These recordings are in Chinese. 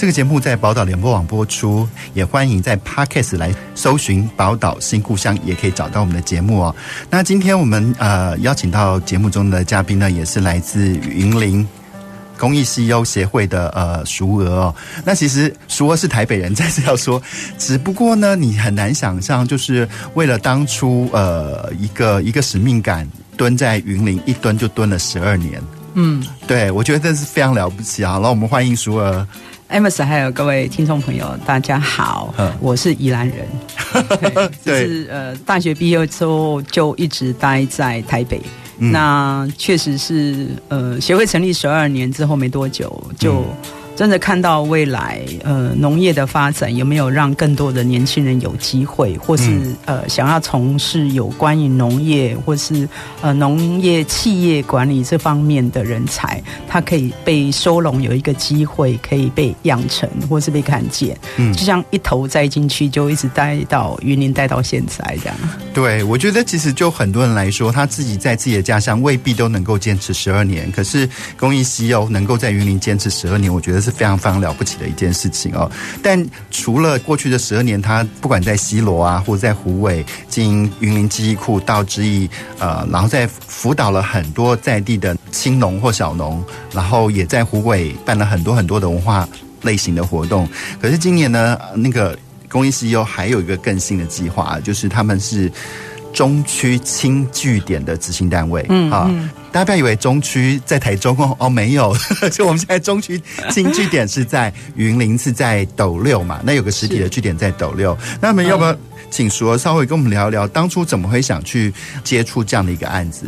这个节目在宝岛联播网播出，也欢迎在 Podcast 来搜寻宝岛新故乡，也可以找到我们的节目哦。那今天我们呃邀请到节目中的嘉宾呢，也是来自云林公益 CEO 协会的呃熟娥哦。那其实熟娥是台北人，再次要说，只不过呢，你很难想象，就是为了当初呃一个一个使命感，蹲在云林一蹲就蹲了十二年。嗯，对，我觉得这是非常了不起啊！好了，我们欢迎熟娥，Amos，还有各位听众朋友，大家好，我是宜兰人，对，就是呃，大学毕业之后就一直待在台北，嗯、那确实是呃，协会成立十二年之后没多久就。嗯真的看到未来，呃，农业的发展有没有让更多的年轻人有机会，或是呃，想要从事有关于农业或是呃农业企业管理这方面的人才，他可以被收拢，有一个机会可以被养成，或是被看见。嗯，就像一头栽进去，就一直待到云林，待到现在这样。对，我觉得其实就很多人来说，他自己在自己的家乡未必都能够坚持十二年，可是公益西优能够在云林坚持十二年，我觉得是。非常非常了不起的一件事情哦！但除了过去的十二年，他不管在西罗啊，或者在虎尾经营云林记忆库、到之役，呃，然后在辅导了很多在地的青农或小农，然后也在虎尾办了很多很多的文化类型的活动。可是今年呢，那个公益西优还有一个更新的计划，就是他们是中区轻据点的执行单位，嗯啊。嗯大家不要以为中区在台中哦，哦没有，就我们现在中区轻据点是在云林，是在斗六嘛，那有个实体的据点在斗六。那我们要不要请淑娥稍微跟我们聊一聊，当初怎么会想去接触这样的一个案子？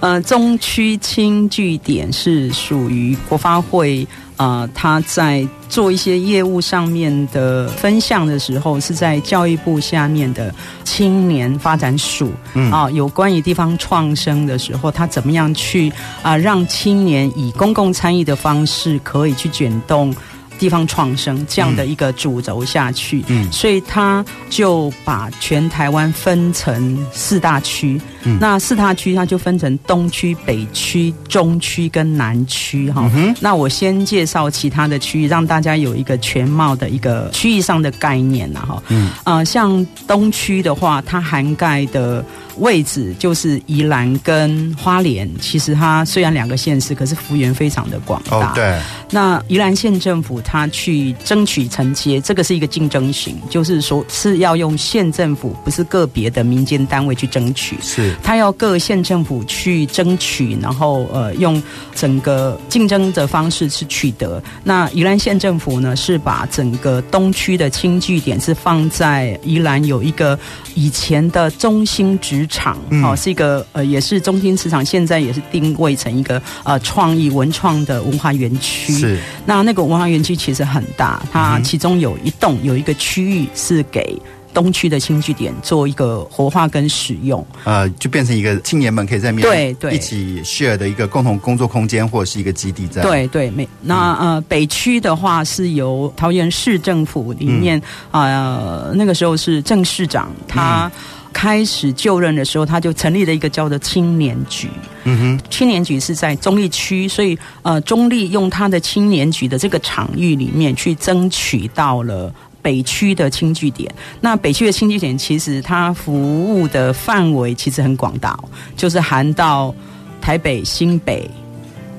呃，中区青据点是属于国发会。呃，他在做一些业务上面的分项的时候，是在教育部下面的青年发展署。嗯啊，有关于地方创生的时候，他怎么样去啊、呃，让青年以公共参与的方式可以去卷动。地方创生这样的一个主轴下去，嗯，所以他就把全台湾分成四大区，嗯，那四大区它就分成东区、北区、中区跟南区，哈，那我先介绍其他的区域，让大家有一个全貌的一个区域上的概念呐，哈，嗯，呃，像东区的话，它涵盖的。位置就是宜兰跟花莲，其实它虽然两个县市，可是幅员非常的广大。Oh, 对。那宜兰县政府它去争取承接，这个是一个竞争型，就是说是要用县政府，不是个别的民间单位去争取。是。他要各县政府去争取，然后呃用整个竞争的方式去取得。那宜兰县政府呢，是把整个东区的轻据点是放在宜兰有一个以前的中心职场哦，是一个呃，也是中心职场，现在也是定位成一个呃创意文创的文化园区。是，那那个文化园区其实很大，它其中有一栋有一个区域是给东区的新据点做一个活化跟使用，呃，就变成一个青年们可以在面对对一起 share 的一个共同工作空间或者是一个基地在。对对，没那呃北区的话是由桃园市政府里面啊、嗯呃，那个时候是郑市长他。嗯开始就任的时候，他就成立了一个叫做青年局。嗯哼，青年局是在中立区，所以呃，中立用他的青年局的这个场域里面去争取到了北区的轻据点。那北区的轻据点其实它服务的范围其实很广大，就是含到台北、新北，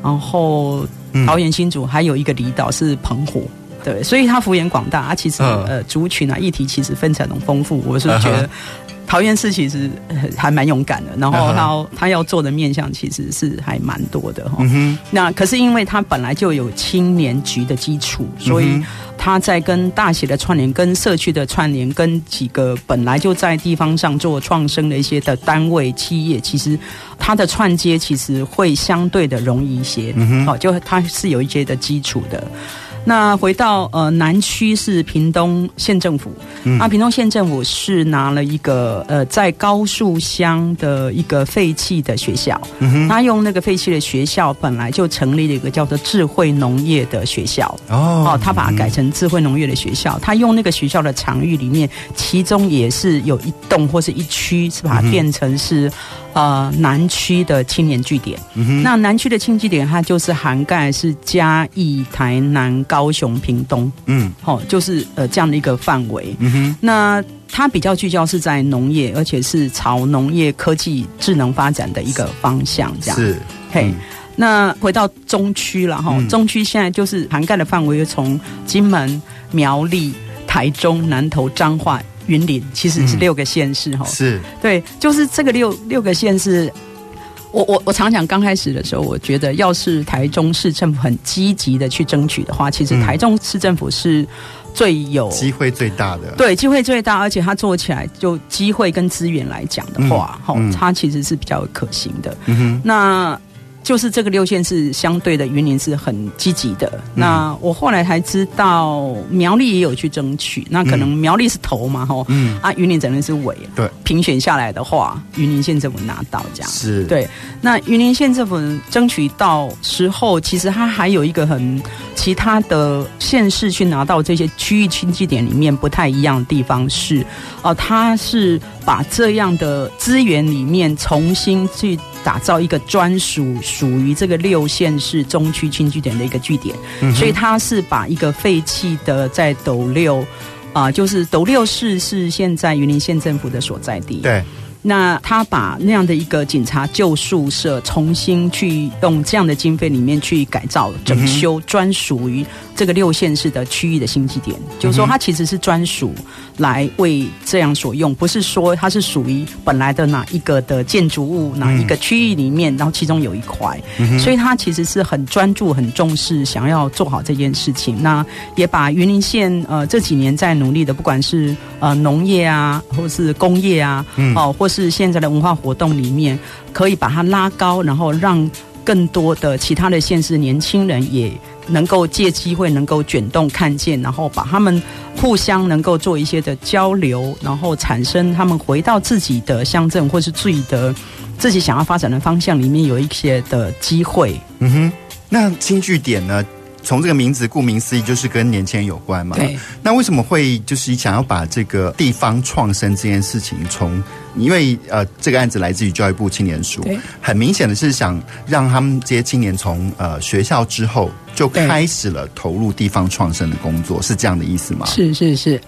然后桃园、新竹，还有一个离岛是澎湖。对，所以它幅员广大，啊，其实呃族群啊议题其实分成很丰富。我是觉得。桃园市其实还蛮勇敢的，然后他他要做的面向其实是还蛮多的哈。那可是因为他本来就有青年局的基础，所以他在跟大学的串联、跟社区的串联、跟几个本来就在地方上做创生的一些的单位企业，其实他的串接其实会相对的容易一些。好，就他是有一些的基础的。那回到呃南区是屏东县政府，嗯、啊，屏东县政府是拿了一个呃在高树乡的一个废弃的学校，他用那个废弃的学校本来就成立了一个叫做智慧农业的学校，哦，哦，他把它改成智慧农业的学校，他用那个学校的场域里面，其中也是有一栋或是一区是把它变成是。呃，南区的青年据点，那南区的青据点，它就是涵盖是嘉义、台南、高雄、屏东，嗯，好、哦，就是呃这样的一个范围。嗯哼，那它比较聚焦是在农业，而且是朝农业科技智能发展的一个方向，这样是。嘿，嗯、那回到中区了哈，嗯、中区现在就是涵盖的范围，从金门、苗栗、台中、南投、彰化。云林其实是六个县市哈，是对，就是这个六六个县市。我我我常讲，刚开始的时候，我觉得要是台中市政府很积极的去争取的话，其实台中市政府是最有机会最大的，对，机会最大，而且它做起来就机会跟资源来讲的话，哈、嗯，它其实是比较可行的。嗯哼，那。就是这个六县是相对的，云林是很积极的。嗯、那我后来才知道，苗栗也有去争取。那可能苗栗是头嘛，吼、嗯，啊，云林整个是尾。对，评选下来的话，云林县政府拿到这样。是，对。那云林县政府争取到时候，其实它还有一个很其他的县市去拿到这些区域经济点里面不太一样的地方是，哦、呃，它是把这样的资源里面重新去。打造一个专属属于这个六县市中区轻据点的一个据点，嗯、所以他是把一个废弃的在斗六啊、呃，就是斗六市是现在云林县政府的所在地。对。那他把那样的一个警察旧宿舍重新去用这样的经费里面去改造整修，专属于这个六县市的区域的新基点，就是说它其实是专属来为这样所用，不是说它是属于本来的哪一个的建筑物哪一个区域里面，然后其中有一块，所以它其实是很专注、很重视，想要做好这件事情。那也把云林县呃这几年在努力的，不管是呃农业啊，或是工业啊，哦、呃，或是是现在的文化活动里面，可以把它拉高，然后让更多的其他的县市年轻人也能够借机会能够卷动看见，然后把他们互相能够做一些的交流，然后产生他们回到自己的乡镇或是自己的自己想要发展的方向里面有一些的机会。嗯哼，那青据点呢？从这个名字，顾名思义，就是跟年轻人有关嘛。对。那为什么会就是想要把这个地方创生这件事情从，因为呃，这个案子来自于教育部青年署，很明显的是想让他们这些青年从呃学校之后就开始了投入地方创生的工作，是这样的意思吗？是是是。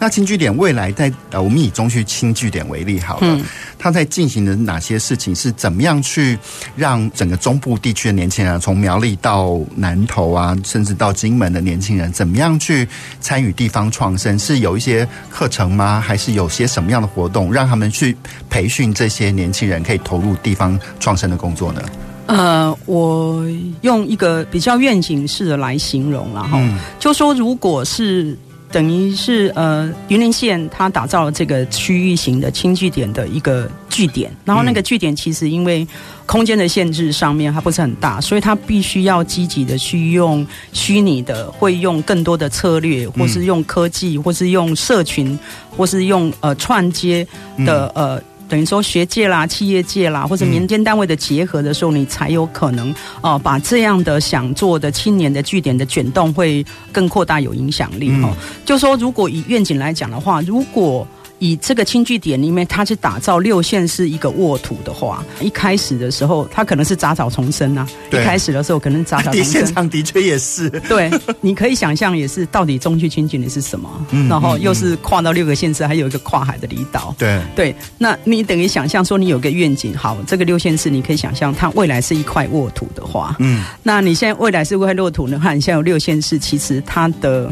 那轻据点未来在呃，我们以中区轻据点为例好了，嗯、他在进行的哪些事情？是怎么样去让整个中部地区的年轻人，从苗栗到南投啊，甚至到金门的年轻人，怎么样去参与地方创生？是有一些课程吗？还是有些什么样的活动，让他们去培训这些年轻人可以投入地方创生的工作呢？呃，我用一个比较愿景式的来形容了哈，嗯、就说如果是。等于是呃，云林县它打造了这个区域型的轻据点的一个据点，然后那个据点其实因为空间的限制上面它不是很大，所以它必须要积极的去用虚拟的，会用更多的策略，或是用科技，或是用社群，或是用呃串接的呃。等于说学界啦、企业界啦，或者民间单位的结合的时候，嗯、你才有可能哦、呃，把这样的想做的青年的据点的卷动会更扩大有影响力哈。嗯、就说如果以愿景来讲的话，如果以这个青据点里面，它去打造六县市一个沃土的话，一开始的时候，它可能是杂草丛生啊。对一开始的时候，可能杂草 丛生。现场的确也是。对，你可以想象，也是到底中区青据点是什么？嗯。然后又是跨到六个县市，还有一个跨海的离岛。对对。那你等于想象说，你有个愿景，好，这个六县市，你可以想象它未来是一块沃土的话，嗯。那你现在未来是一块沃土呢？看，你现在有六县市，其实它的。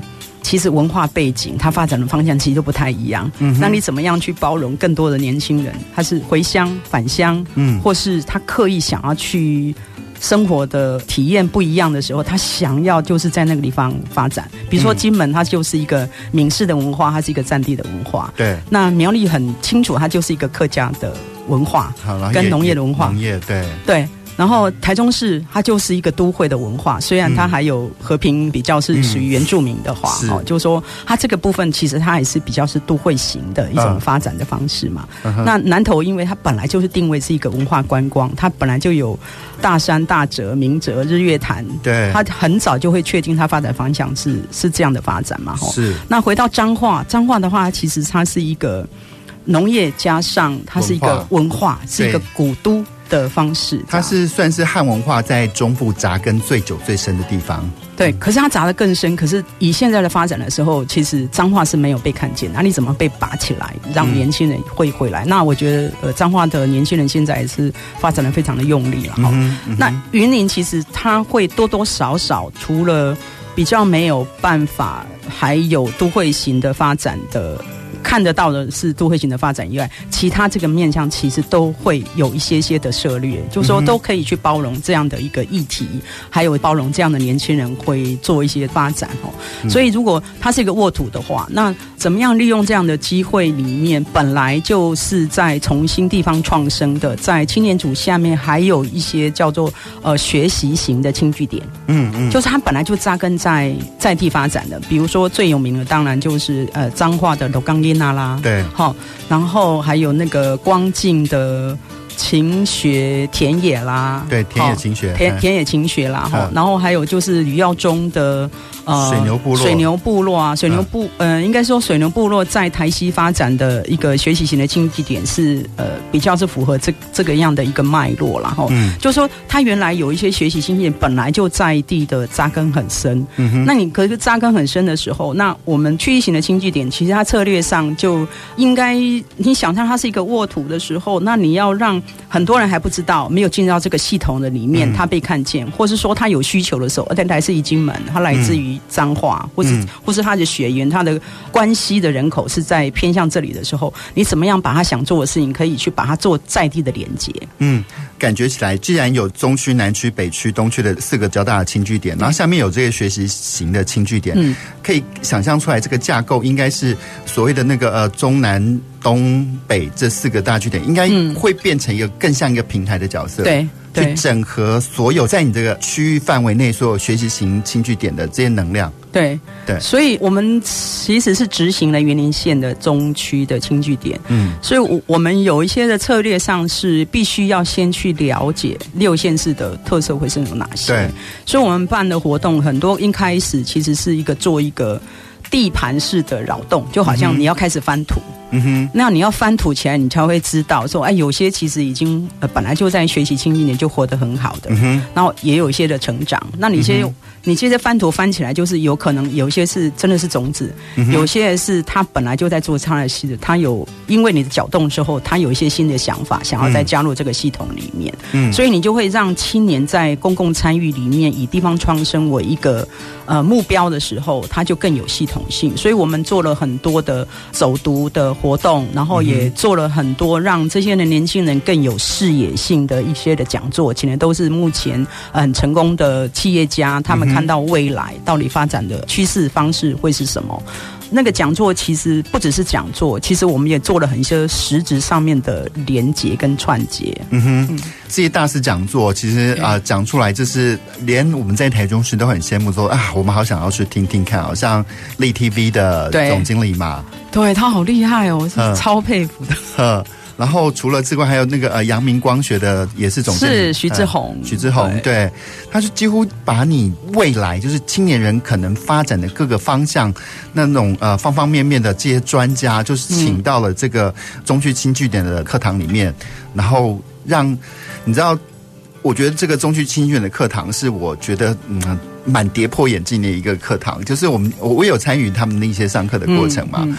其实文化背景，它发展的方向其实都不太一样。嗯，那你怎么样去包容更多的年轻人？他是回乡返乡，嗯，或是他刻意想要去生活的体验不一样的时候，他想要就是在那个地方发展。比如说金门，它就是一个闽式的文化，它是一个战地的文化。对，那苗栗很清楚，它就是一个客家的文化，跟农业的文化。农业，对对。然后台中市它就是一个都会的文化，虽然它还有和平比较是属于原住民的话，哦、嗯，就是说它这个部分其实它还是比较是都会型的一种发展的方式嘛。嗯、那南投因为它本来就是定位是一个文化观光，它本来就有大山、大泽、明泽、日月潭，对，它很早就会确定它发展方向是是这样的发展嘛。是。那回到彰化，彰化的话，其实它是一个农业加上它是一个文化，是一个古都。的方式，它是算是汉文化在中部扎根最久最深的地方。对，可是它扎得更深。可是以现在的发展的时候，其实脏话是没有被看见。那你怎么被拔起来，让年轻人会回来？嗯、那我觉得，呃，脏话的年轻人现在也是发展的非常的用力了。哈、嗯嗯，那云林其实它会多多少少，除了比较没有办法，还有都会型的发展的。看得到的是都会型的发展以外，其他这个面向其实都会有一些些的涉略，就是说都可以去包容这样的一个议题，还有包容这样的年轻人会做一些发展哦。所以如果它是一个沃土的话，那怎么样利用这样的机会里面，本来就是在重新地方创生的，在青年组下面还有一些叫做呃学习型的轻据点，嗯嗯，就是它本来就扎根在在地发展的，比如说最有名的当然就是呃彰化的镂港囡仔啦，对，好，然后还有那个光镜的勤学田野啦，对，田野勤学，田田野勤学啦，哈，然后还有就是余耀中的。呃，水牛部落，水牛部落啊，水牛部，嗯、呃，应该说水牛部落在台西发展的一个学习型的经济点是，呃，比较是符合这这个样的一个脉络，然后，嗯，就是说他原来有一些学习经济点本来就在地的扎根很深，嗯哼，那你可是扎根很深的时候，那我们区域型的经济点，其实它策略上就应该，你想象它是一个沃土的时候，那你要让很多人还不知道，没有进入到这个系统的里面，他被看见，或是说他有需求的时候，而且来自于金门，他来自于。彰化，或是或是他的血缘，他的关系的人口是在偏向这里的时候，你怎么样把他想做的事情，可以去把它做在地的连接？嗯，感觉起来，既然有中区、南区、北区、东区的四个较大的轻据点，然后下面有这个学习型的轻据点，嗯，可以想象出来，这个架构应该是所谓的那个呃中南东北这四个大据点，应该会变成一个更像一个平台的角色。对。去整合所有在你这个区域范围内所有学习型轻据点的这些能量。对对，所以我们其实是执行了云林县的中区的轻据点。嗯，所以，我我们有一些的策略上是必须要先去了解六县市的特色会是有哪些。对，所以我们办的活动很多，一开始其实是一个做一个地盘式的扰动，就好像你要开始翻土。嗯嗯哼，那你要翻土起来，你才会知道说，哎，有些其实已经呃本来就在学习青一年就活得很好的，嗯哼，然后也有一些的成长。那你先、嗯、你其实翻图翻起来，就是有可能有些是真的是种子，嗯、有些是他本来就在做他的事，他有因为你的搅动之后，他有一些新的想法，想要再加入这个系统里面，嗯，所以你就会让青年在公共参与里面以地方创生为一个呃目标的时候，他就更有系统性。所以我们做了很多的走读的。活动，然后也做了很多让这些的年轻人更有视野性的一些的讲座，请的都是目前很成功的企业家，他们看到未来到底发展的趋势方式会是什么。那个讲座其实不只是讲座，其实我们也做了很多实质上面的连接跟串接。嗯哼，这些大师讲座其实啊、呃、讲出来，就是连我们在台中市都很羡慕说，说啊，我们好想要去听听看，好像立 TV 的总经理嘛，对，对他好厉害哦，我是超佩服的。嗯然后除了之外，还有那个呃阳明光学的也是总监，是徐志宏，徐志宏，对，他是几乎把你未来就是青年人可能发展的各个方向，那种呃方方面面的这些专家，就是请到了这个中区轻据点的课堂里面，然后让你知道，我觉得这个中区轻据点的课堂是我觉得嗯蛮跌破眼镜的一个课堂，就是我们我我有参与他们的一些上课的过程嘛。嗯嗯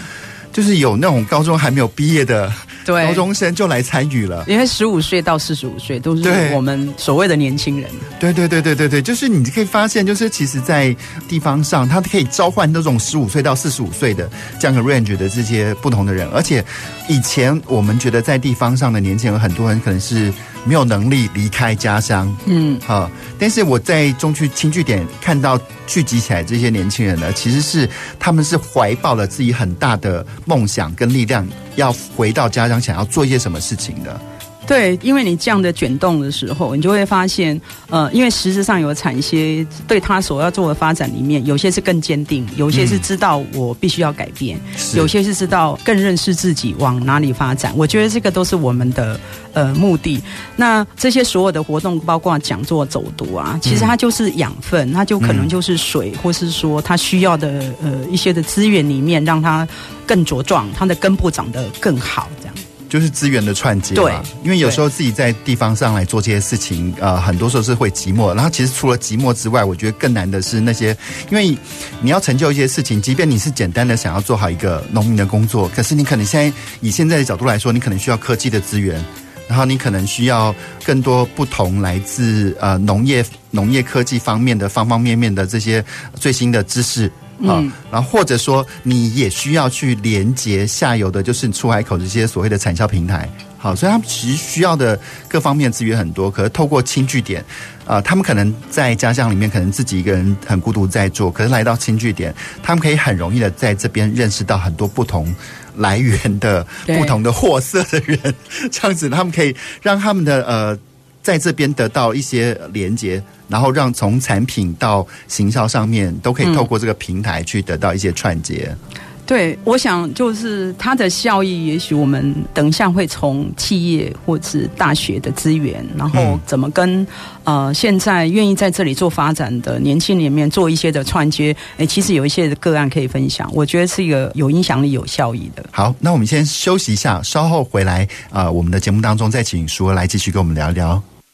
就是有那种高中还没有毕业的对。高中生就来参与了，因为十五岁到四十五岁都是我们所谓的年轻人。对对对对对对，就是你可以发现，就是其实，在地方上，他可以召唤那种十五岁到四十五岁的这样的 range 的这些不同的人，而且以前我们觉得在地方上的年轻人，很多人可能是没有能力离开家乡，嗯，哈，但是我在中区青据点看到聚集起来这些年轻人呢，其实是他们是怀抱了自己很大的。梦想跟力量要回到家乡，想要做一些什么事情的。对，因为你这样的卷动的时候，你就会发现，呃，因为实质上有产些对他所要做的发展里面，有些是更坚定，有些是知道我必须要改变，嗯、有些是知道更认识自己往哪里发展。我觉得这个都是我们的呃目的。那这些所有的活动，包括讲座、走读啊，其实它就是养分，它就可能就是水，或是说它需要的呃一些的资源里面，让它更茁壮，它的根部长得更好。就是资源的串接，对，因为有时候自己在地方上来做这些事情，呃，很多时候是会寂寞。然后其实除了寂寞之外，我觉得更难的是那些，因为你要成就一些事情，即便你是简单的想要做好一个农民的工作，可是你可能现在以现在的角度来说，你可能需要科技的资源，然后你可能需要更多不同来自呃农业农业科技方面的方方面面的这些最新的知识。嗯，然后或者说你也需要去连接下游的，就是出海口这些所谓的产销平台。好，所以他们其实需要的各方面资源很多，可是透过轻据点，啊、呃，他们可能在家乡里面可能自己一个人很孤独在做，可是来到轻据点，他们可以很容易的在这边认识到很多不同来源的不同的货色的人，这样子他们可以让他们的呃。在这边得到一些连接，然后让从产品到行销上面都可以透过这个平台去得到一些串接。嗯、对，我想就是它的效益，也许我们等一下会从企业或是大学的资源，然后怎么跟、嗯、呃现在愿意在这里做发展的年轻人里面做一些的串接。哎，其实有一些的个案可以分享，我觉得是一个有影响力、有效益的。好，那我们先休息一下，稍后回来啊、呃，我们的节目当中再请淑娥来继续跟我们聊一聊。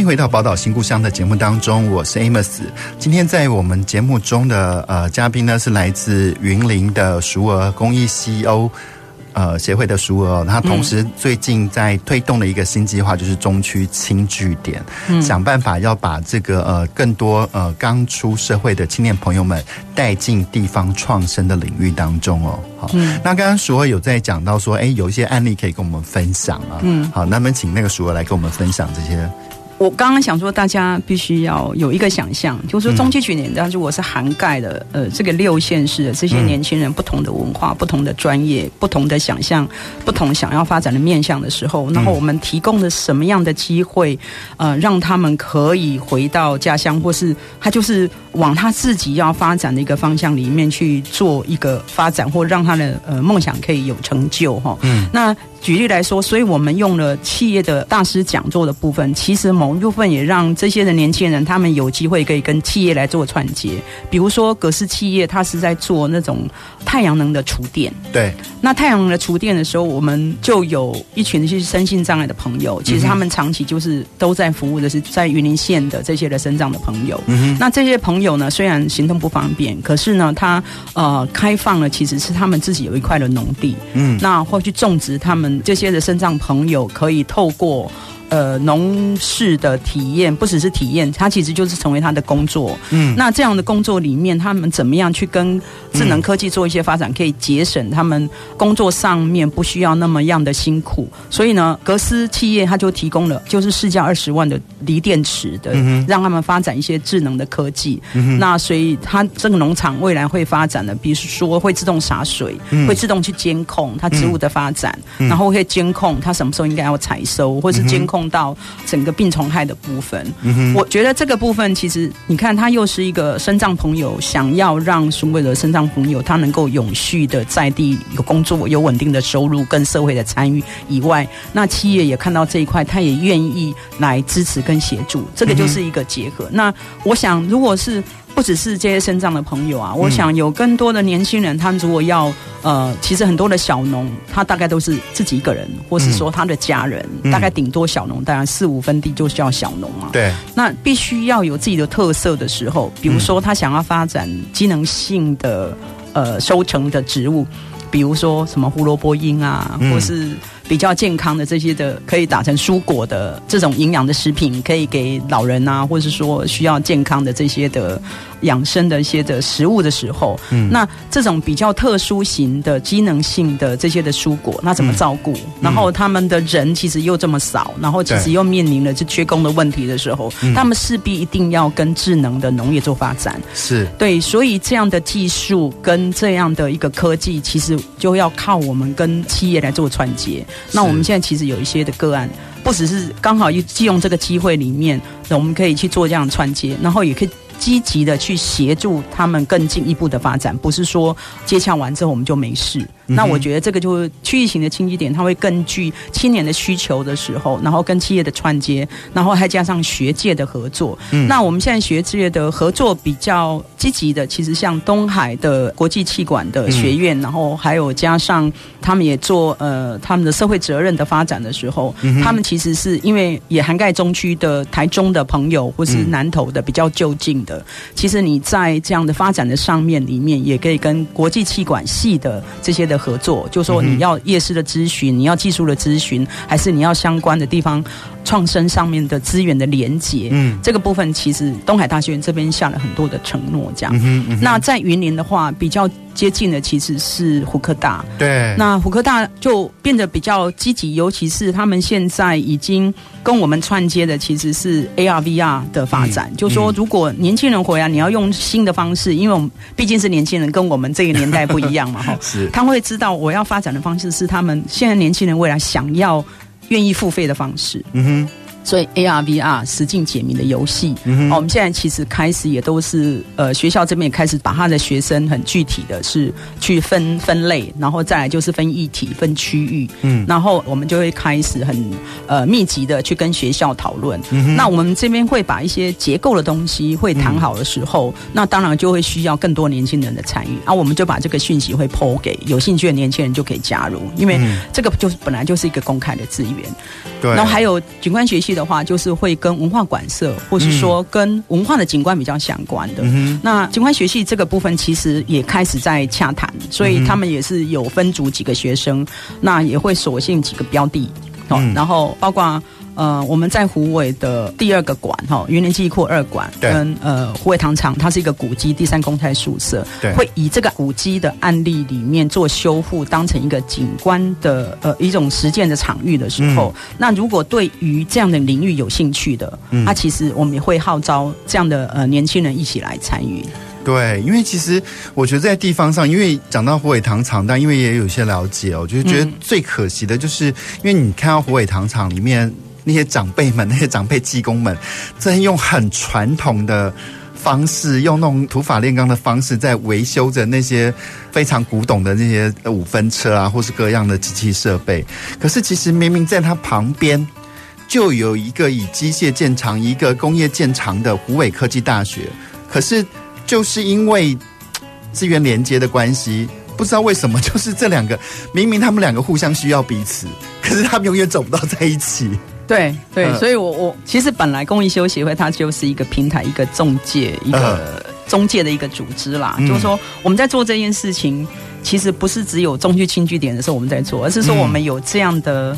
欢迎回到《宝岛新故乡》的节目当中，我是 Amos。今天在我们节目中的呃嘉宾呢，是来自云林的熟儿公益 CEO 呃协会的淑娥。他同时最近在推动的一个新计划，就是中区轻据点，嗯、想办法要把这个呃更多呃刚出社会的青年朋友们带进地方创生的领域当中哦。好，嗯、那刚刚淑娥有在讲到说，哎，有一些案例可以跟我们分享啊。嗯，好，那么请那个淑娥来跟我们分享这些。我刚刚想说，大家必须要有一个想象，就是说中区据点，但是我是涵盖了呃这个六县市的这些年轻人不同的文化、不同的专业、不同的想象、不同想要发展的面向的时候，然后我们提供了什么样的机会，呃，让他们可以回到家乡，或是他就是往他自己要发展的一个方向里面去做一个发展，或让他的呃梦想可以有成就哈。嗯，那。举例来说，所以我们用了企业的大师讲座的部分，其实某一部分也让这些的年轻人他们有机会可以跟企业来做串接。比如说，格氏企业它是在做那种太阳能的厨电。对。那太阳能的厨电的时候，我们就有一群是身心障碍的朋友，其实他们长期就是都在服务的是在云林县的这些的身障的朋友。嗯哼。那这些朋友呢，虽然行动不方便，可是呢，他呃开放了其实是他们自己有一块的农地。嗯。那会去种植他们。这些的肾脏朋友可以透过。呃，农事的体验不只是体验，它其实就是成为他的工作。嗯，那这样的工作里面，他们怎么样去跟智能科技做一些发展，可以节省他们工作上面不需要那么样的辛苦。所以呢，格斯企业它就提供了就是市价二十万的锂电池的，让他们发展一些智能的科技。嗯，那所以它这个农场未来会发展的，比如说会自动洒水，会自动去监控它植物的发展，然后会监控它什么时候应该要采收，或是监控。到整个病虫害的部分，嗯、我觉得这个部分其实你看，他又是一个生障朋友想要让所谓的生障朋友他能够永续的在地有工作、有稳定的收入跟社会的参与以外，那企业也看到这一块，他也愿意来支持跟协助，这个就是一个结合。嗯、那我想，如果是。不只是这些身障的朋友啊，我想有更多的年轻人，他如果要呃，其实很多的小农，他大概都是自己一个人，或是说他的家人，嗯、大概顶多小农，当然四五分地就叫小农嘛。对，那必须要有自己的特色的时候，比如说他想要发展机能性的呃收成的植物，比如说什么胡萝卜缨啊，或是。比较健康的这些的，可以打成蔬果的这种营养的食品，可以给老人啊，或者是说需要健康的这些的养生的一些的食物的时候，嗯，那这种比较特殊型的机能性的这些的蔬果，那怎么照顾？嗯、然后他们的人其实又这么少，然后其实又面临了这缺工的问题的时候，他们势必一定要跟智能的农业做发展。是对，所以这样的技术跟这样的一个科技，其实就要靠我们跟企业来做串接。那我们现在其实有一些的个案，不只是刚好利用这个机会里面，我们可以去做这样的串接，然后也可以。积极的去协助他们更进一步的发展，不是说接洽完之后我们就没事。嗯、那我觉得这个就是区域型的经济点，它会根据青年的需求的时候，然后跟企业的串接，然后还加上学界的合作。嗯，那我们现在学界的合作比较积极的，其实像东海的国际气管的学院，嗯、然后还有加上他们也做呃他们的社会责任的发展的时候，嗯、他们其实是因为也涵盖中区的台中的朋友，或是南投的比较就近的。其实你在这样的发展的上面里面，也可以跟国际气管系的这些的合作，就说你要夜市的咨询，你要技术的咨询，还是你要相关的地方创生上面的资源的连结。嗯，这个部分其实东海大学院这边下了很多的承诺，这样。嗯嗯。那在云林的话，比较。接近的其实是虎科大，对，那虎科大就变得比较积极，尤其是他们现在已经跟我们串接的其实是 AR VR 的发展，嗯、就说如果年轻人回来，你要用新的方式，因为我们毕竟是年轻人，跟我们这个年代不一样嘛，哈，是，他会知道我要发展的方式是他们现在年轻人未来想要愿意付费的方式，嗯哼。所以 AR VR 实境解谜的游戏，嗯哼，我们现在其实开始也都是呃学校这边也开始把他的学生很具体的是去分分类，然后再来就是分议题、分区域，嗯，然后我们就会开始很呃密集的去跟学校讨论。嗯，那我们这边会把一些结构的东西会谈好的时候，嗯、那当然就会需要更多年轻人的参与，啊，我们就把这个讯息会 po 给有兴趣的年轻人就可以加入，因为这个就是本来就是一个公开的资源。对，然后还有景观学习的话，就是会跟文化馆舍，或是说跟文化的景观比较相关的。嗯、那景观学系这个部分，其实也开始在洽谈，所以他们也是有分组几个学生，那也会锁定几个标的，哦、嗯，然后包括。呃，我们在虎尾的第二个馆哈，云林记忆库二馆跟呃虎尾糖厂，它是一个古迹第三公态宿舍，对，会以这个古迹的案例里面做修复，当成一个景观的呃一种实践的场域的时候，嗯、那如果对于这样的领域有兴趣的，嗯，那其实我们也会号召这样的呃年轻人一起来参与。对，因为其实我觉得在地方上，因为讲到虎尾糖厂，但因为也有一些了解，我就觉得最可惜的就是，嗯、因为你看到虎尾糖厂里面。那些长辈们，那些长辈技工们，在用很传统的方式，用那种土法炼钢的方式，在维修着那些非常古董的那些五分车啊，或是各样的机器设备。可是，其实明明在它旁边，就有一个以机械建长、一个工业建长的湖尾科技大学。可是，就是因为资源连接的关系，不知道为什么，就是这两个明明他们两个互相需要彼此，可是他们永远走不到在一起。对对，所以我我其实本来公益修协会它就是一个平台，一个中介，一个中介的一个组织啦。嗯、就是说我们在做这件事情，其实不是只有中区轻据点的时候我们在做，而是说我们有这样的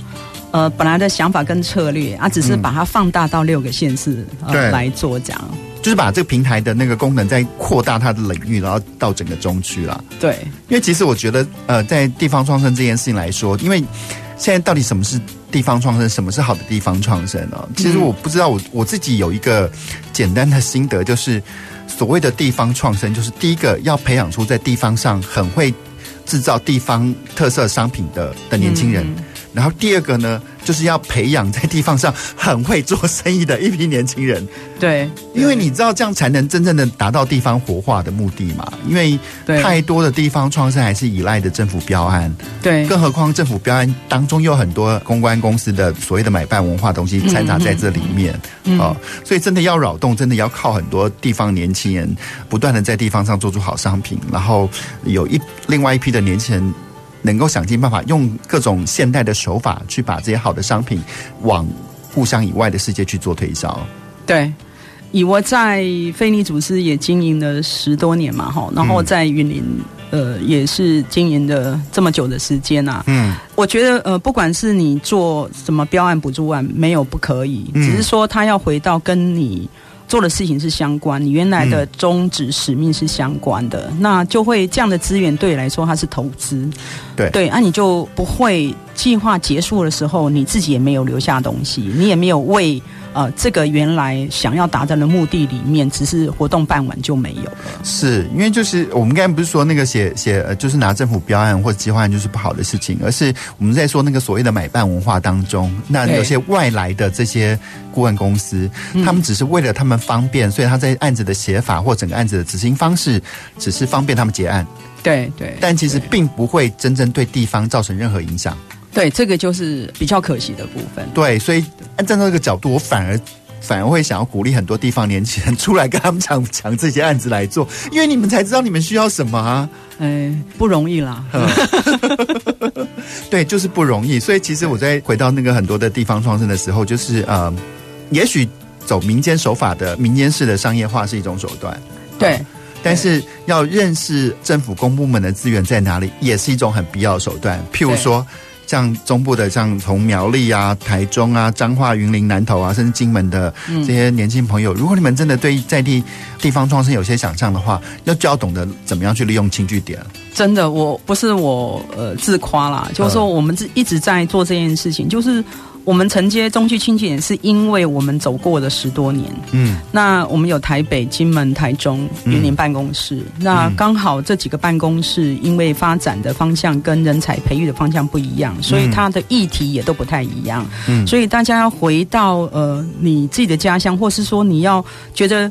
呃本来的想法跟策略啊，只是把它放大到六个县市、呃、来做这样，就是把这个平台的那个功能再扩大它的领域，然后到整个中区啦。对，因为其实我觉得呃，在地方创生这件事情来说，因为现在到底什么是？地方创生，什么是好的地方创生呢？其实我不知道，我我自己有一个简单的心得，就是所谓的地方创生，就是第一个要培养出在地方上很会制造地方特色商品的的年轻人，然后第二个呢，就是要培养在地方上很会做生意的一批年轻人，对，因为你知道这样才能真正的达到地方活化的目的嘛。因为太多的地方创生还是依赖的政府标案，对，更何况政府标案当中有很多公关公司的所谓的买办文化东西掺杂在这里面啊，所以真的要扰动，真的要靠很多地方年轻人不断的在地方上做出好商品，然后有一另外一批的年轻人。能够想尽办法用各种现代的手法去把这些好的商品往故乡以外的世界去做推销。对，以我在非营利组织也经营了十多年嘛，哈，然后在云林呃，也是经营了这么久的时间啊。嗯，我觉得呃，不管是你做什么标案补助案，没有不可以，嗯、只是说他要回到跟你做的事情是相关，你原来的宗旨使命是相关的，嗯、那就会这样的资源对你来说它是投资。对对，那、啊、你就不会计划结束的时候，你自己也没有留下东西，你也没有为。呃，这个原来想要达到的目的里面，只是活动办完就没有了。是因为就是我们刚才不是说那个写写，就是拿政府标案或者计划案就是不好的事情，而是我们在说那个所谓的买办文化当中，那有些外来的这些顾问公司，他们只是为了他们方便，所以他在案子的写法或整个案子的执行方式，只是方便他们结案。对对，但其实并不会真正对地方造成任何影响。对，这个就是比较可惜的部分。对，所以按照这个角度，我反而反而会想要鼓励很多地方年轻人出来跟他们抢抢这些案子来做，因为你们才知道你们需要什么啊。哎，不容易啦。对，就是不容易。所以其实我在回到那个很多的地方创生的时候，就是呃，也许走民间手法的民间式的商业化是一种手段。对，但是要认识政府公部门的资源在哪里，也是一种很必要的手段。譬如说。像中部的，像从苗栗啊、台中啊、彰化、云林、南投啊，甚至金门的这些年轻朋友，嗯、如果你们真的对在地地方创生有些想象的话，要就要懂得怎么样去利用轻据点。真的，我不是我呃自夸啦，就是说我们一直在做这件事情，就是。我们承接中区轻据点，是因为我们走过了十多年。嗯，那我们有台北、金门、台中、云林办公室。嗯、那刚好这几个办公室，因为发展的方向跟人才培育的方向不一样，所以它的议题也都不太一样。嗯，所以大家要回到呃你自己的家乡，或是说你要觉得。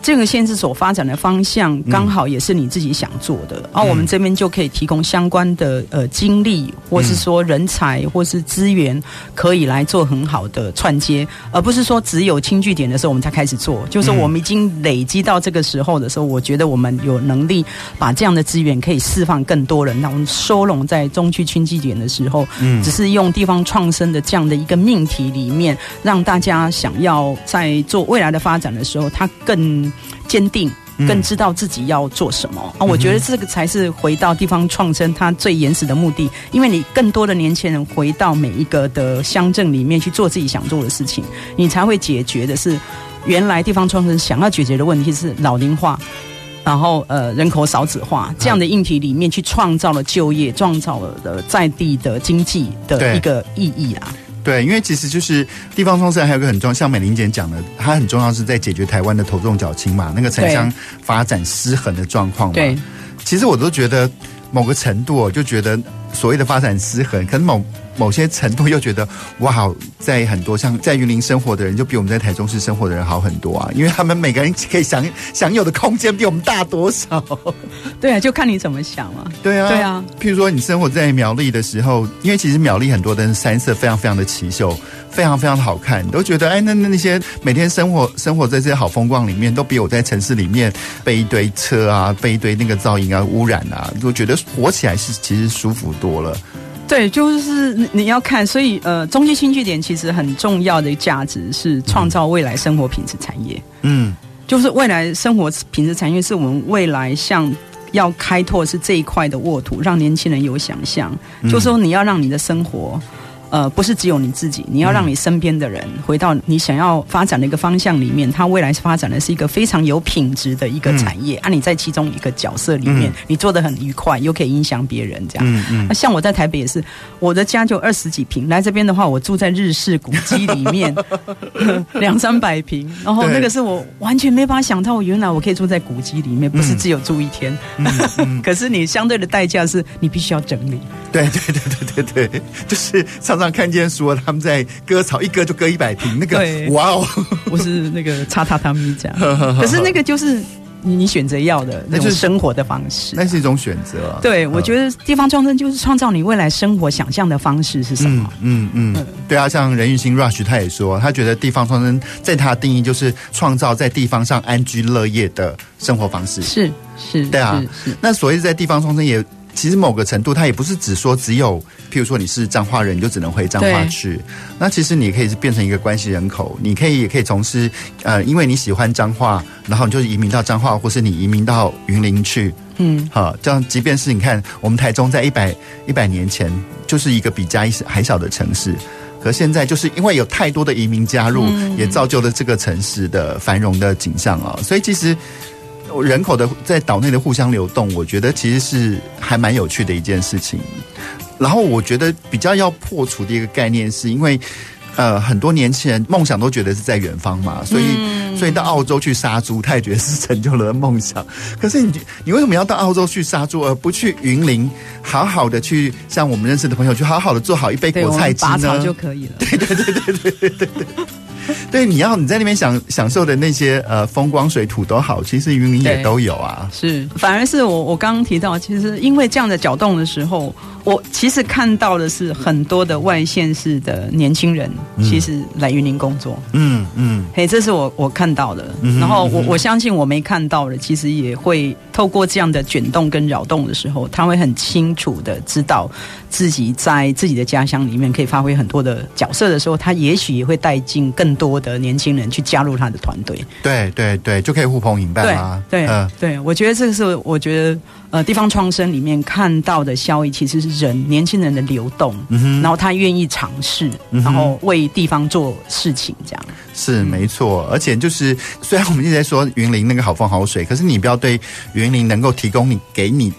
这个限制所发展的方向刚好也是你自己想做的，而、嗯啊、我们这边就可以提供相关的呃精力，或是说人才，或是资源，可以来做很好的串接，而不是说只有轻据点的时候我们才开始做。就是我们已经累积到这个时候的时候，我觉得我们有能力把这样的资源可以释放更多人，那我们收拢在中区轻据点的时候，嗯，只是用地方创生的这样的一个命题里面，让大家想要在做未来的发展的时候，它更。坚定，更知道自己要做什么、嗯、啊！我觉得这个才是回到地方创生它最原始的目的，因为你更多的年轻人回到每一个的乡镇里面去做自己想做的事情，你才会解决的是原来地方创生想要解决的问题是老龄化，然后呃人口少子化这样的议题里面去创造了就业，创造了在地的经济的一个意义啊。对，因为其实就是地方创生还有一个很重要，像美玲姐讲的，它很重要是在解决台湾的头重脚轻嘛，那个城乡发展失衡的状况嘛。对，其实我都觉得某个程度，我就觉得所谓的发展失衡，可能某。某些程度又觉得哇，好，在很多像在云林生活的人，就比我们在台中市生活的人好很多啊，因为他们每个人可以享享有的空间比我们大多少？对啊，就看你怎么想嘛。对啊，对啊。譬如说，你生活在苗栗的时候，因为其实苗栗很多的山色非常非常的奇秀，非常非常的好看，你都觉得哎，那那那些每天生活生活在这些好风光里面，都比我在城市里面被一堆车啊，被一堆那个噪音啊污染啊，都觉得活起来是其实舒服多了。对，就是你要看，所以呃，中西新据点其实很重要的价值是创造未来生活品质产业。嗯，就是未来生活品质产业是我们未来像要开拓是这一块的沃土，让年轻人有想象，嗯、就是说你要让你的生活。呃，不是只有你自己，你要让你身边的人回到你想要发展的一个方向里面，它未来发展的是一个非常有品质的一个产业。嗯、啊，你在其中一个角色里面，嗯、你做的很愉快，又可以影响别人，这样。嗯嗯。那、嗯、像我在台北也是，我的家就二十几平，来这边的话，我住在日式古迹里面，两三百平，然后那个是我完全没办法想到，原来我可以住在古迹里面，不是只有住一天。嗯嗯、可是你相对的代价是你必须要整理。对对对对对对，就是常常看见说他们在割草，一割就割一百坪，那个哇哦，不是那个擦榻榻米这样，可是那个就是你选择要的那种生活的方式，那是一种选择啊。对，我觉得地方创生就是创造你未来生活想象的方式是什么？嗯嗯，嗯，对啊，像任玉兴 Rush 他也说，他觉得地方创生在他的定义就是创造在地方上安居乐业的生活方式。是是，对啊。那所谓在地方创生也。其实某个程度，它也不是只说只有，譬如说你是彰化人，你就只能回彰化去。那其实你可以是变成一个关系人口，你可以也可以从事呃，因为你喜欢彰化，然后你就移民到彰化，或是你移民到云林去。嗯，好，这样即便是你看，我们台中在一百一百年前就是一个比嘉义还小的城市，可现在就是因为有太多的移民加入，嗯、也造就了这个城市的繁荣的景象啊。所以其实人口的在岛内的互相流动，我觉得其实是还蛮有趣的一件事情。然后我觉得比较要破除的一个概念，是因为。呃，很多年轻人梦想都觉得是在远方嘛，所以、嗯、所以到澳洲去杀猪，他也觉得是成就了梦想。可是你你为什么要到澳洲去杀猪，而不去云林好好的去像我们认识的朋友，去好好的做好一杯果菜汁呢？就可以了。对对对对对对对对。对，你要你在那边享享受的那些呃风光水土都好，其实云林也都有啊。是，反而是我我刚刚提到，其实因为这样的搅动的时候，我其实看到的是很多的外县市的年轻人，其实来云林工作。嗯嗯，嘿，这是我我看到的。然后我我相信我没看到的，其实也会透过这样的卷动跟扰动的时候，他会很清楚的知道自己在自己的家乡里面可以发挥很多的角色的时候，他也许也会带进更多的年轻人去加入他的团队，对对对，就可以呼朋引伴啦。对，对，呃、对，我觉得这个是我觉得呃地方创生里面看到的效益，其实是人年轻人的流动，然后他愿意尝试，然后为地方做事情，这样。是没错。而且就是虽然我们一直在说云林那个好风好水，可是你不要对云林能够提供你给你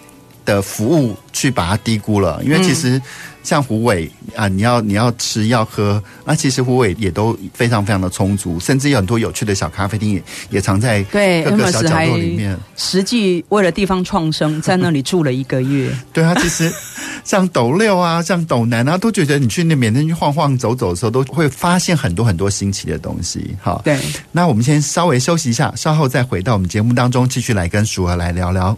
的服务去把它低估了，因为其实。嗯像虎尾啊，你要你要吃要喝，那其实虎尾也都非常非常的充足，甚至有很多有趣的小咖啡厅也也藏在各个小角落里面。实际为了地方创生，在那里住了一个月。对啊，其实像斗六啊，像斗南啊，都觉得你去那边去晃晃走走的时候，都会发现很多很多新奇的东西。好，对，那我们先稍微休息一下，稍后再回到我们节目当中，继续来跟淑儿来聊聊。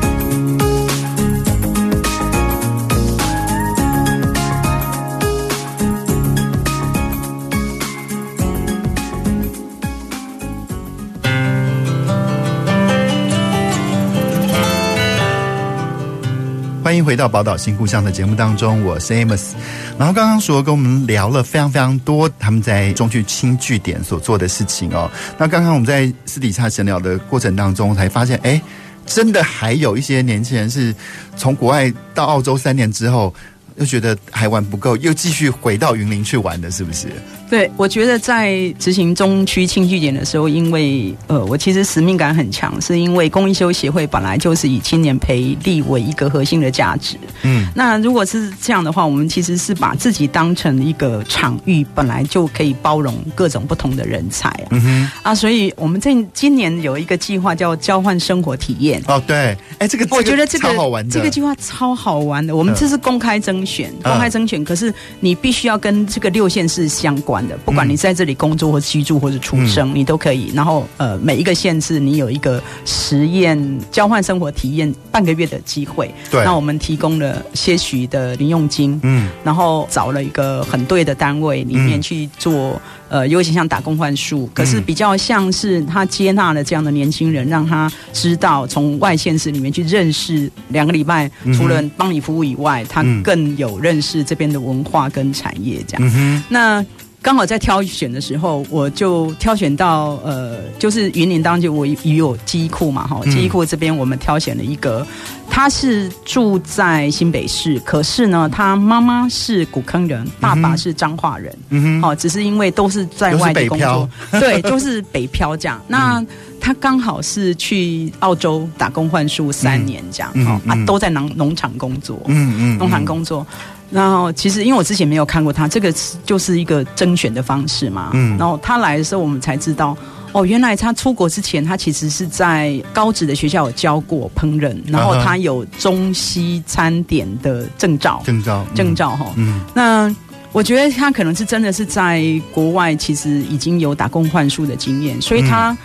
欢迎回到宝岛新故乡的节目当中，我是 Amos。然后刚刚说跟我们聊了非常非常多他们在中区轻据点所做的事情哦。那刚刚我们在私底下闲聊的过程当中，才发现，哎，真的还有一些年轻人是从国外到澳洲三年之后，又觉得还玩不够，又继续回到云林去玩的，是不是？对，我觉得在执行中区轻据点的时候，因为呃，我其实使命感很强，是因为公益修协会本来就是以青年培力为一个核心的价值。嗯，那如果是这样的话，我们其实是把自己当成一个场域，本来就可以包容各种不同的人才啊。嗯哼，啊，所以我们这今年有一个计划叫交换生活体验。哦，对，哎，这个我觉得这个超好玩的，这个计划超好玩的。我们这是公开征选，公开征选，可是你必须要跟这个六线市相关。不管你在这里工作或居住或者出生，嗯、你都可以。然后呃，每一个县市你有一个实验交换生活体验半个月的机会。对，那我们提供了些许的零用金，嗯，然后找了一个很对的单位里面去做，嗯、呃，有点像打工换宿，可是比较像是他接纳了这样的年轻人，让他知道从外县市里面去认识两个礼拜，除了帮你服务以外，他更有认识这边的文化跟产业这样。嗯、那。刚好在挑选的时候，我就挑选到呃，就是云林当地我也有记忆库嘛，哈，记忆库这边我们挑选了一个，他是住在新北市，可是呢，他妈妈是古坑人，爸爸是彰化人，嗯哼，哦，只是因为都是在外地工作，对，就是北漂这样。那他刚好是去澳洲打工换宿三年这样，哦，啊，都在农农场工作，嗯嗯，农场工作。然后其实因为我之前没有看过他，这个就是一个甄选的方式嘛。嗯。然后他来的时候，我们才知道，哦，原来他出国之前，他其实是在高职的学校有教过烹饪，然后他有中西餐点的证照。证照。证照哈。嗯。那我觉得他可能是真的是在国外，其实已经有打工换宿的经验，所以他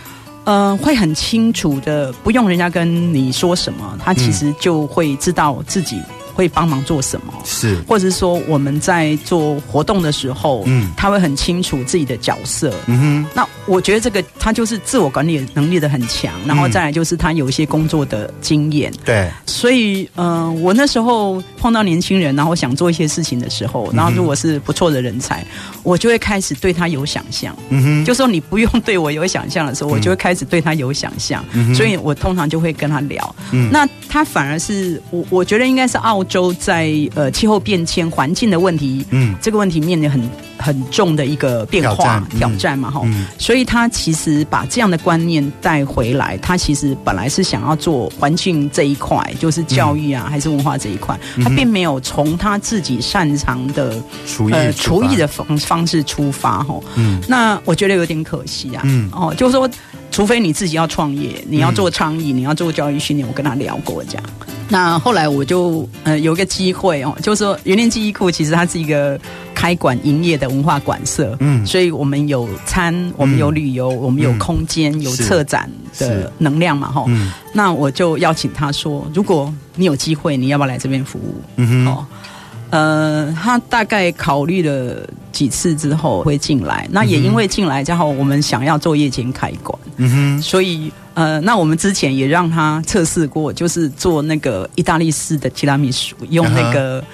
呃会很清楚的，不用人家跟你说什么，他其实就会知道自己。会帮忙做什么，是，或者是说我们在做活动的时候，嗯，他会很清楚自己的角色，嗯哼，那我觉得这个他就是自我管理能力的很强，然后再来就是他有一些工作的经验，对，所以呃，我那时候碰到年轻人，然后想做一些事情的时候，然后如果是不错的人才，我就会开始对他有想象，嗯哼，就说你不用对我有想象的时候，我就会开始对他有想象，嗯，所以我通常就会跟他聊，嗯，那他反而是我我觉得应该是澳洲在呃气候变迁环境的问题，嗯，这个问题面临很很重的一个变化挑战，嘛，哈、嗯，所以他其实把这样的观念带回来，他其实本来是想要做环境这一块，就是教育啊，嗯、还是文化这一块，他并没有从他自己擅长的厨艺呃厨艺的方方式出发，哈，嗯，那我觉得有点可惜啊，嗯，哦，就是说，除非你自己要创业，你要做倡议，你要做教育训练，我跟他聊过这样。那后来我就呃有一个机会哦，就是说员林记忆库其实它是一个开馆营业的文化馆舍，嗯，所以我们有餐，我们有旅游，嗯、我们有空间，嗯、有策展的能量嘛，哈，嗯，那我就邀请他说，如果你有机会，你要不要来这边服务？嗯哼，哦，呃，他大概考虑了几次之后会进来，那也因为进来之后，我们想要做夜间开馆，嗯哼，所以。呃，那我们之前也让他测试过，就是做那个意大利式的提拉米苏，用那个、uh.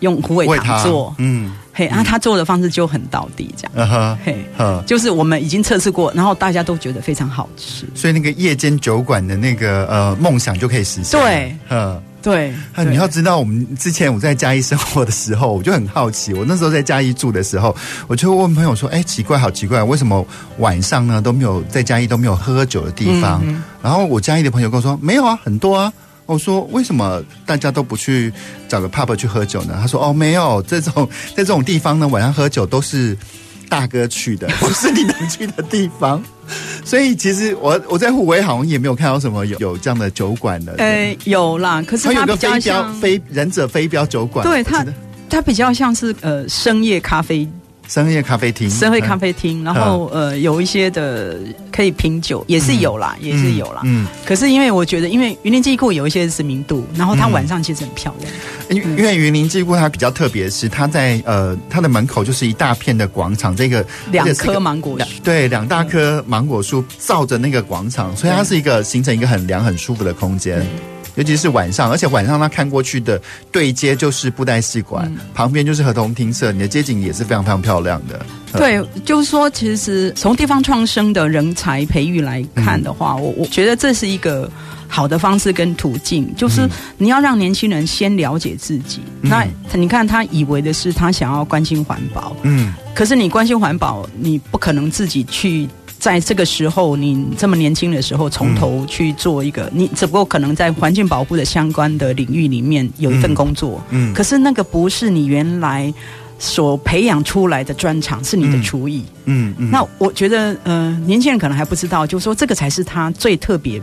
用虎尾糖做，嗯，嘿，啊，他做的方式就很到底这样，嗯哼，嘿，呵，就是我们已经测试过，然后大家都觉得非常好吃，所以那个夜间酒馆的那个呃梦想就可以实现，对，嗯。对，啊，你要知道，我们之前我在嘉义生活的时候，我就很好奇。我那时候在嘉义住的时候，我就问朋友说：“哎，奇怪，好奇怪，为什么晚上呢都没有在嘉义都没有喝酒的地方？”然后我嘉义的朋友跟我说：“没有啊，很多啊。”我说：“为什么大家都不去找个 pub 去喝酒呢？”他说：“哦，没有，这种在这种地方呢，晚上喝酒都是。”大哥去的 不是你能去的地方，所以其实我我在虎尾好像也没有看到什么有有这样的酒馆的。呃，有啦，可是它有个飞镖飞忍者飞镖酒馆，对它它比较像是呃深夜咖啡。深夜咖啡厅，深夜咖啡厅，然后呃，有一些的可以品酒，也是有啦，嗯、也是有啦。嗯，可是因为我觉得，因为云林记忆库有一些知名度，然后它晚上其实很漂亮。因、嗯、因为云林记忆库它比较特别，是它在呃它的门口就是一大片的广场，这个两棵芒果树，对，两大棵芒果树照着那个广场，所以它是一个形成一个很凉很舒服的空间。尤其是晚上，而且晚上他看过去的对接就是布袋戏馆，嗯、旁边就是合同厅舍，你的街景也是非常非常漂亮的。对，就是说，其实从地方创生的人才培育来看的话，嗯、我我觉得这是一个好的方式跟途径，就是你要让年轻人先了解自己。嗯、那你看，他以为的是他想要关心环保，嗯，可是你关心环保，你不可能自己去。在这个时候，你这么年轻的时候，从头去做一个，你只不过可能在环境保护的相关的领域里面有一份工作，嗯，可是那个不是你原来所培养出来的专长，是你的厨艺，嗯嗯。那我觉得，呃，年轻人可能还不知道，就是说这个才是他最特别。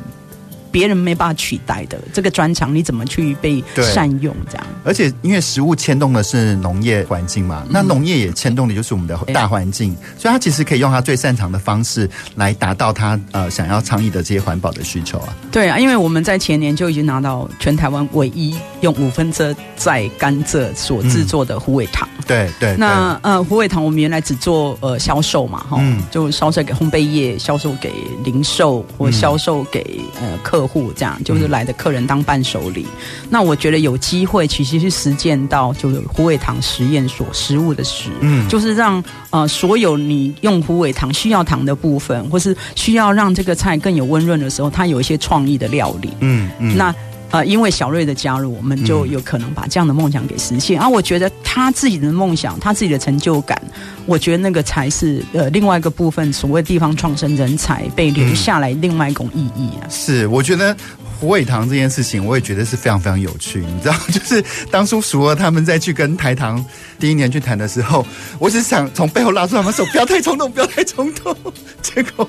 别人没办法取代的这个专长，你怎么去被善用？这样，而且因为食物牵动的是农业环境嘛，嗯、那农业也牵动的就是我们的大环境，所以他其实可以用他最擅长的方式来达到他呃想要倡议的这些环保的需求啊。对啊，因为我们在前年就已经拿到全台湾唯一用五分车在甘蔗所制作的虎尾糖。嗯、对对，那呃虎尾糖我们原来只做呃销售嘛，哈、嗯，就销售给烘焙业，销售给零售或销售给呃客。客户这样就是来的客人当伴手礼，嗯，那我觉得有机会其实是实践到就是胡伟堂实验所食物的食，嗯，就是让呃所有你用胡伟堂需要糖的部分，或是需要让这个菜更有温润的时候，它有一些创意的料理，嗯嗯，那。呃，因为小瑞的加入，我们就有可能把这样的梦想给实现。而、嗯啊、我觉得他自己的梦想，他自己的成就感，我觉得那个才是呃另外一个部分，所谓地方创生人才被留下来另外一种意义啊。是，我觉得胡伟堂这件事情，我也觉得是非常非常有趣。你知道，就是当初熟儿他们在去跟台糖第一年去谈的时候，我只是想从背后拉住他们手，不要太冲动，不要太冲动。结果。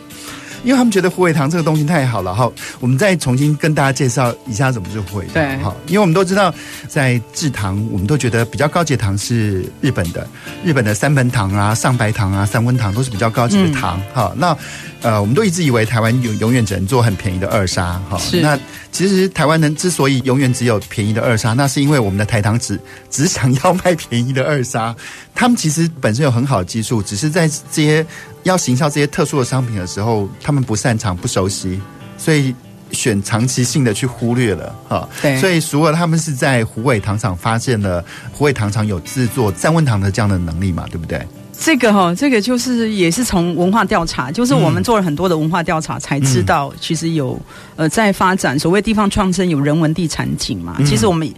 因为他们觉得虎尾糖这个东西太好了，哈，我们再重新跟大家介绍一下怎么是虎尾糖，对，哈，因为我们都知道，在制糖，我们都觉得比较高级的糖是日本的，日本的三本糖啊、上白糖啊、三温糖都是比较高级的糖，哈、嗯，那呃，我们都一直以为台湾永永远只能做很便宜的二砂哈。是。那其实台湾人之所以永远只有便宜的二砂，那是因为我们的台糖只只想要卖便宜的二砂。他们其实本身有很好的技术，只是在这些要行销这些特殊的商品的时候，他们不擅长、不熟悉，所以选长期性的去忽略了哈。对。所以，熟了他们是在虎尾糖厂发现了虎尾糖厂有制作三温糖的这样的能力嘛，对不对？这个哈，这个就是也是从文化调查，就是我们做了很多的文化调查，才知道其实有呃在发展所谓地方创生有人文地产景嘛。其实我们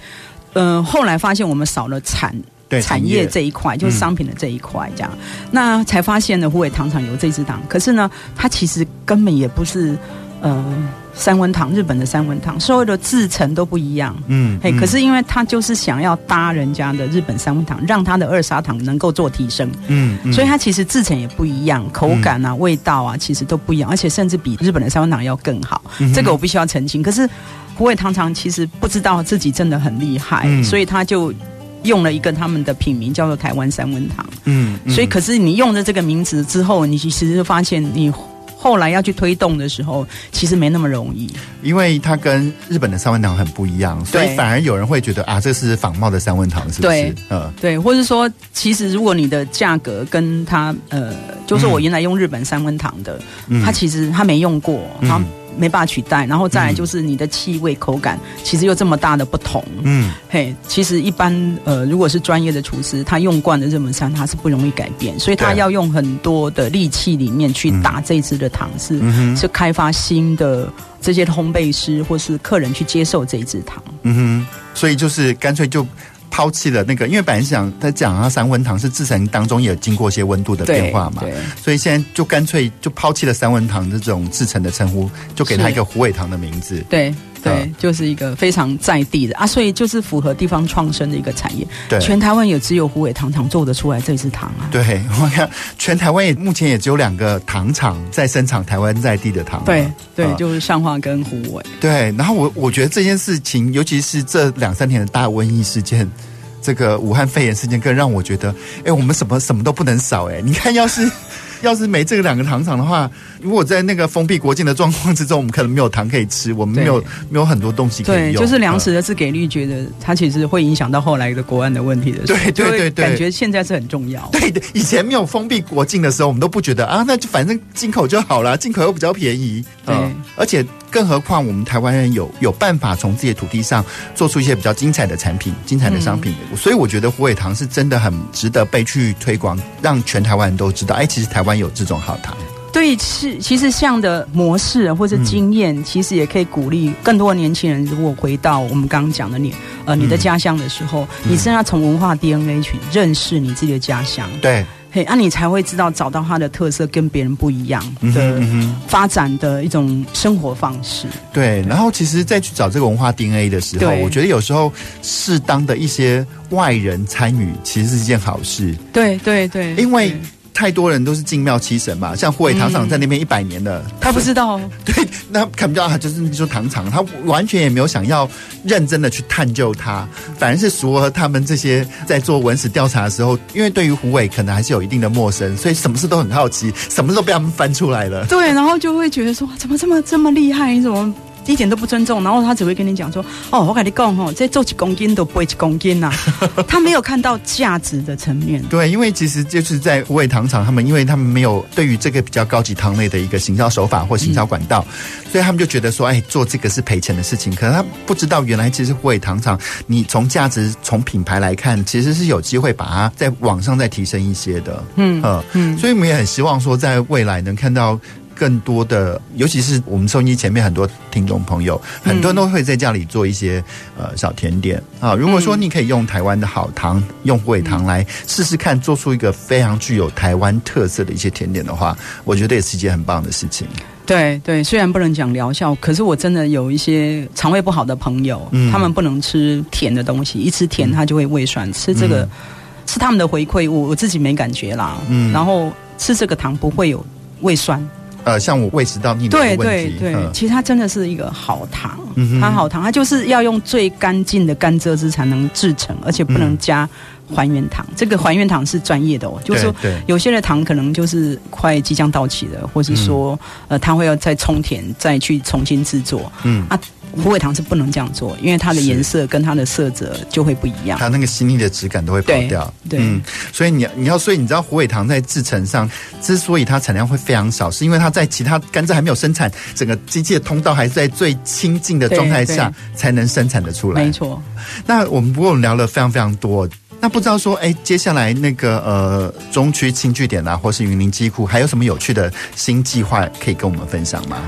呃后来发现我们少了产产业这一块，就是商品的这一块，这样那才发现呢，虎尾糖厂有这支糖，可是呢，它其实根本也不是呃。三温糖，日本的三温糖，所有的制程都不一样。嗯，嘿，可是因为他就是想要搭人家的日本三温糖，让他的二砂糖能够做提升。嗯，嗯，所以它其实制程也不一样，口感啊、嗯、味道啊，其实都不一样，而且甚至比日本的三温糖要更好。嗯、这个我必须要澄清。可是虎尾糖厂其实不知道自己真的很厉害，嗯、所以他就用了一个他们的品名叫做台湾三温糖。嗯，嗯，所以可是你用了这个名字之后，你其实就发现你。后来要去推动的时候，其实没那么容易，因为它跟日本的三文糖很不一样，所以反而有人会觉得啊，这是仿冒的三文糖，是不是？对，嗯，对，或是说，其实如果你的价格跟它，呃，就是我原来用日本三文糖的，嗯、它其实它没用过，它。嗯没办法取代，然后再来就是你的气味、口感，其实又这么大的不同。嗯，嘿，其实一般呃，如果是专业的厨师，他用惯的日本山，他是不容易改变，所以他要用很多的力气里面去打这支的糖，是、嗯、是开发新的这些烘焙师或是客人去接受这一支糖。嗯哼，所以就是干脆就。抛弃了那个，因为本来想他讲啊，三温堂是制成当中也有经过一些温度的变化嘛，所以现在就干脆就抛弃了三温堂这种制成的称呼，就给他一个虎尾糖的名字。对对，嗯、就是一个非常在地的啊，所以就是符合地方创生的一个产业。对，全台湾也只有虎尾糖厂做得出来这支糖啊。对，我看全台湾也目前也只有两个糖厂在生产台湾在地的糖。对对，就是上化跟虎尾。对，然后我我觉得这件事情，尤其是这两三年的大瘟疫事件。这个武汉肺炎事件更让我觉得，哎，我们什么什么都不能少哎！你看，要是要是没这个两个糖厂的话，如果在那个封闭国境的状况之中，我们可能没有糖可以吃，我们没有没有很多东西可以用。对，就是粮食的自给率，觉得它其实会影响到后来的国安的问题的时候。对对对对，感觉现在是很重要。对对，以前没有封闭国境的时候，我们都不觉得啊，那就反正进口就好了，进口又比较便宜。对，而且。更何况，我们台湾人有有办法从自己的土地上做出一些比较精彩的产品、精彩的商品，嗯、所以我觉得虎尾糖是真的很值得被去推广，让全台湾人都知道。哎，其实台湾有这种好糖。对，是其实这样的模式或者经验，嗯、其实也可以鼓励更多的年轻人。如果回到我们刚刚讲的你呃你的家乡的时候，嗯、你是要从文化 DNA 去认识你自己的家乡。对。嘿，那、啊、你才会知道找到它的特色，跟别人不一样的发展的一种生活方式。对，然后其实再去找这个文化 DNA 的时候，我觉得有时候适当的一些外人参与，其实是一件好事。对对对，因为。太多人都是敬庙七神嘛，像虎尾糖厂在那边一百年了，嗯，他不知道。对，那看不到他就是你说糖厂，他完全也没有想要认真的去探究它，反而是说和他们这些在做文史调查的时候，因为对于胡伟可能还是有一定的陌生，所以什么事都很好奇，什么事都被他们翻出来了。对，然后就会觉得说，怎么这么这么厉害？你怎么？一点都不尊重，然后他只会跟你讲说：“哦，我跟你讲哦，这做几公斤都不会几公斤呐。”他没有看到价值的层面。对，因为其实就是在虎尾糖厂，他们因为他们没有对于这个比较高级糖类的一个行销手法或行销管道，嗯、所以他们就觉得说：“哎，做这个是赔钱的事情。”可能他不知道，原来其实虎尾糖厂，你从价值、从品牌来看，其实是有机会把它在网上再提升一些的。嗯嗯嗯，所以我们也很希望说，在未来能看到。更多的，尤其是我们收音机前面很多听众朋友，很多人都会在家里做一些呃小甜点啊。如果说你可以用台湾的好糖，用虎尾糖来试试看，做出一个非常具有台湾特色的一些甜点的话，我觉得也是一件很棒的事情。对对，虽然不能讲疗效，可是我真的有一些肠胃不好的朋友，嗯、他们不能吃甜的东西，一吃甜他就会胃酸。吃这个是、嗯、他们的回馈，我我自己没感觉啦。嗯，然后吃这个糖不会有胃酸。呃，像我胃食道逆流的问题，对对对，嗯、其实它真的是一个好糖，嗯它好糖，它就是要用最干净的甘蔗汁才能制成，而且不能加还原糖。嗯、这个还原糖是专业的哦，就是说有些的糖可能就是快即将到期了，或是说、嗯、呃，它会要再充填，再去重新制作。嗯啊。虎尾糖是不能这样做，因为它的颜色跟它的色泽就会不一样，它那个细腻的质感都会跑掉。对，对嗯，所以你你要，所以你知道虎尾糖在制成上之所以它产量会非常少，是因为它在其他甘蔗还没有生产，整个机器的通道还是在最清净的状态下才能生产的出来。没错。那我们不过我们聊了非常非常多，那不知道说，哎，接下来那个呃中区轻据点啊，或是云林机库，还有什么有趣的新计划可以跟我们分享吗？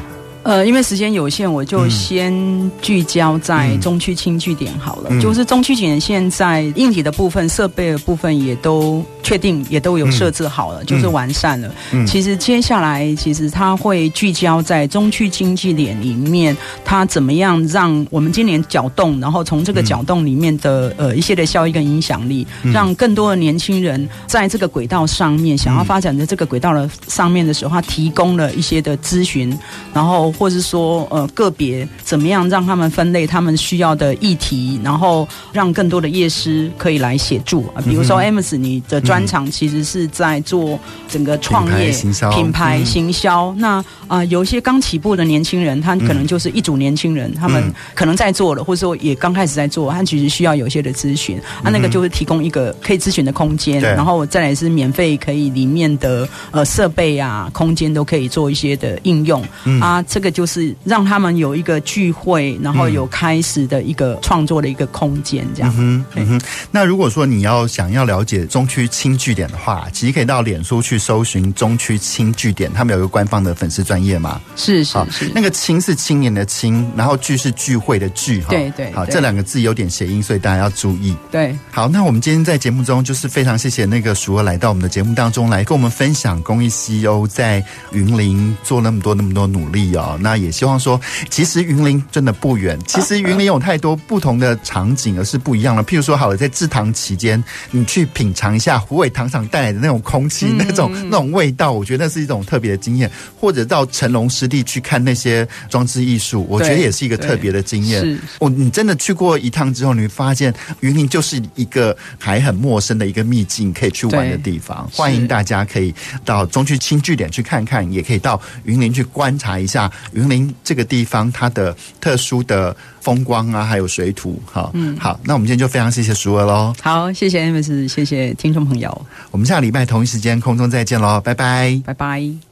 呃，因为时间有限，我就先聚焦在中区轻据点好了。嗯、就是中区点现在硬体的部分、设备的部分也都确定，也都有设置好了，嗯、就是完善了。嗯、其实接下来，其实它会聚焦在中区经济点里面，它怎么样让我们今年搅动，然后从这个搅动里面的呃一些的效益跟影响力，嗯、让更多的年轻人在这个轨道上面想要发展的这个轨道的上面的时候，它提供了一些的咨询，然后。或是说，呃，个别怎么样让他们分类他们需要的议题，然后让更多的业师可以来协助啊。比如说，Amos，你的专长其实是在做整个创业、品牌、行销。嗯、那啊、呃，有一些刚起步的年轻人，他可能就是一组年轻人，嗯、他们可能在做了，或者说也刚开始在做，他其实需要有一些的咨询。啊，那个就是提供一个可以咨询的空间，然后再来是免费，可以里面的呃设备啊、空间都可以做一些的应用、嗯、啊，这个。这个就是让他们有一个聚会，然后有开始的一个创作的一个空间，这样。嗯哼，嗯哼。那如果说你要想要了解中区轻据点的话，其实可以到脸书去搜寻中区轻据点，他们有一个官方的粉丝专业嘛？是是是。那个“青”是青年的“青”，然后“聚”是聚会的“聚”哈。对对。好，这两个字有点谐音，所以大家要注意。对。好，那我们今天在节目中就是非常谢谢那个淑娥来到我们的节目当中来跟我们分享公益 CEO 在云林做那么多那么多努力哦。那也希望说，其实云林真的不远。其实云林有太多不同的场景，而是不一样的。譬如说，好了，在制糖期间，你去品尝一下虎尾糖厂带来的那种空气，那种那种味道，我觉得那是一种特别的经验。或者到成龙湿地去看那些装置艺术，我觉得也是一个特别的经验。我你真的去过一趟之后，你会发现云林就是一个还很陌生的一个秘境，可以去玩的地方。欢迎大家可以到中区新据点去看看，也可以到云林去观察一下云林。这个地方它的特殊的风光啊，还有水土，好，嗯，好，那我们今天就非常谢谢淑娥喽。好，谢谢 Amos，谢谢听众朋友。我们下个礼拜同一时间空中再见喽，拜拜，拜拜。